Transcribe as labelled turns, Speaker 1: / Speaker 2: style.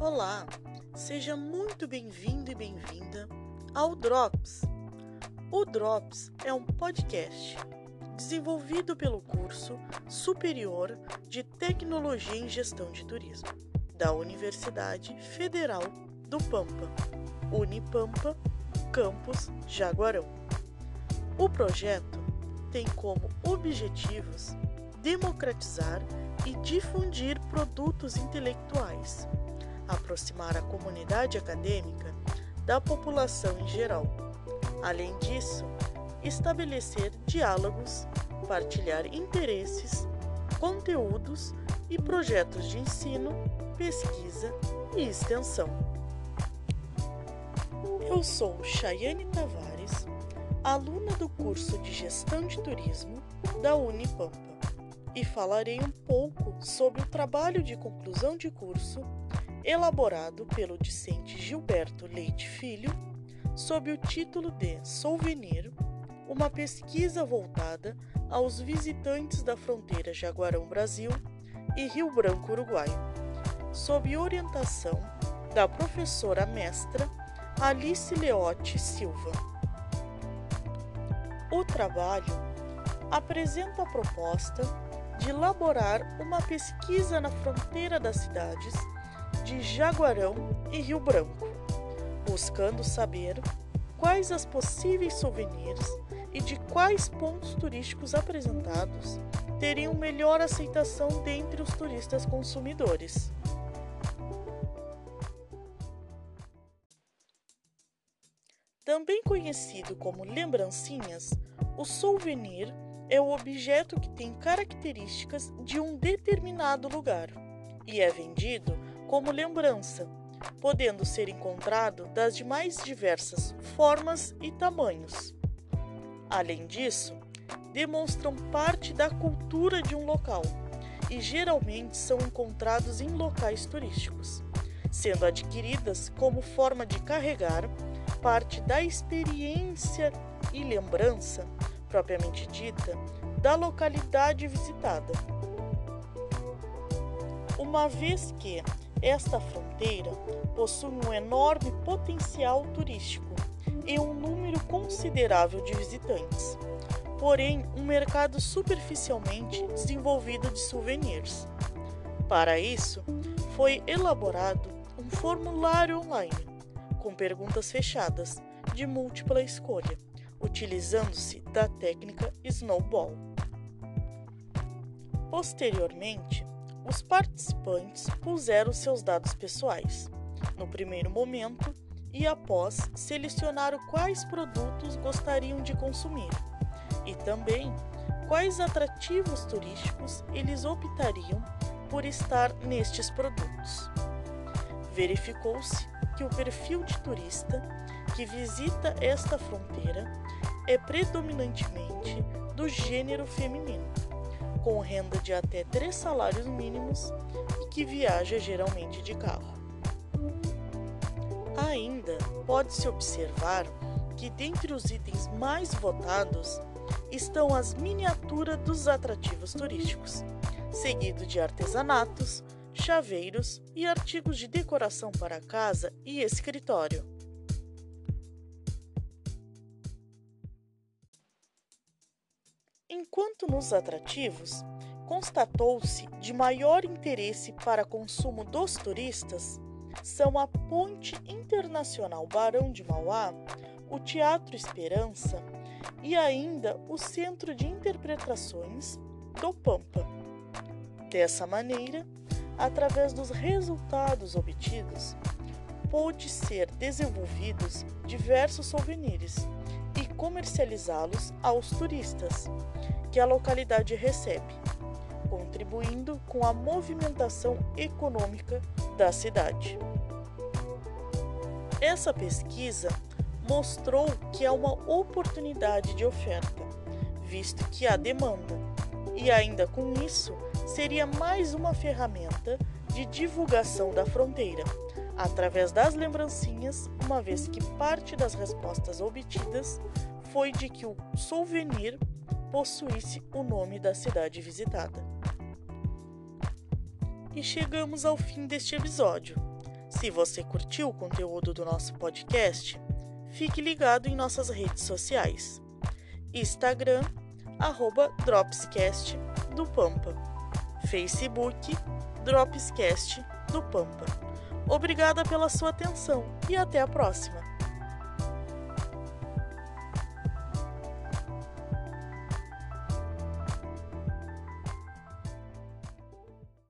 Speaker 1: Olá, seja muito bem-vindo e bem-vinda ao Drops. O Drops é um podcast desenvolvido pelo curso Superior de Tecnologia em Gestão de Turismo da Universidade Federal do Pampa, Unipampa, campus Jaguarão. O projeto tem como objetivos democratizar e difundir produtos intelectuais, aproximar a comunidade acadêmica da população em geral. Além disso, estabelecer diálogos, partilhar interesses, conteúdos e projetos de ensino, pesquisa e extensão. Eu sou Chayane Tavares, aluna do curso de Gestão de Turismo da Unipampa e falarei um pouco sobre o trabalho de conclusão de curso elaborado pelo discente Gilberto Leite Filho sob o título de Souvenir, uma pesquisa voltada aos visitantes da fronteira Jaguarão-Brasil e Rio Branco Uruguai, sob orientação da professora mestra Alice Leotti Silva. O trabalho apresenta a proposta de elaborar uma pesquisa na fronteira das cidades de Jaguarão e Rio Branco, buscando saber quais as possíveis souvenirs e de quais pontos turísticos apresentados teriam melhor aceitação dentre os turistas consumidores. Também conhecido como lembrancinhas, o souvenir é o objeto que tem características de um determinado lugar e é vendido como lembrança, podendo ser encontrado das de mais diversas formas e tamanhos. Além disso, demonstram parte da cultura de um local e geralmente são encontrados em locais turísticos, sendo adquiridas como forma de carregar parte da experiência e lembrança propriamente dita, da localidade visitada. Uma vez que esta fronteira possui um enorme potencial turístico e um número considerável de visitantes, porém um mercado superficialmente desenvolvido de souvenirs. Para isso, foi elaborado um formulário online com perguntas fechadas de múltipla escolha utilizando-se da técnica Snowball. Posteriormente, os participantes puseram seus dados pessoais, no primeiro momento e após selecionaram quais produtos gostariam de consumir e também quais atrativos turísticos eles optariam por estar nestes produtos. Verificou-se que o perfil de turista que visita esta fronteira é predominantemente do gênero feminino, com renda de até três salários mínimos e que viaja geralmente de carro. Ainda pode-se observar que dentre os itens mais votados estão as miniaturas dos atrativos turísticos, seguido de artesanatos, chaveiros e artigos de decoração para casa e escritório. Enquanto nos atrativos, constatou-se de maior interesse para consumo dos turistas são a Ponte Internacional Barão de Mauá, o Teatro Esperança e ainda o Centro de Interpretações do Pampa. Dessa maneira, através dos resultados obtidos, pôde ser desenvolvidos diversos souvenirs comercializá-los aos turistas que a localidade recebe, contribuindo com a movimentação econômica da cidade. Essa pesquisa mostrou que há uma oportunidade de oferta, visto que há demanda, e ainda com isso seria mais uma ferramenta de divulgação da fronteira, através das lembrancinhas, uma vez que parte das respostas obtidas foi de que o souvenir possuísse o nome da cidade visitada. E chegamos ao fim deste episódio. Se você curtiu o conteúdo do nosso podcast, fique ligado em nossas redes sociais. Instagram, arroba Dropscast do Pampa. Facebook, Dropscast do Pampa. Obrigada pela sua atenção e até a próxima!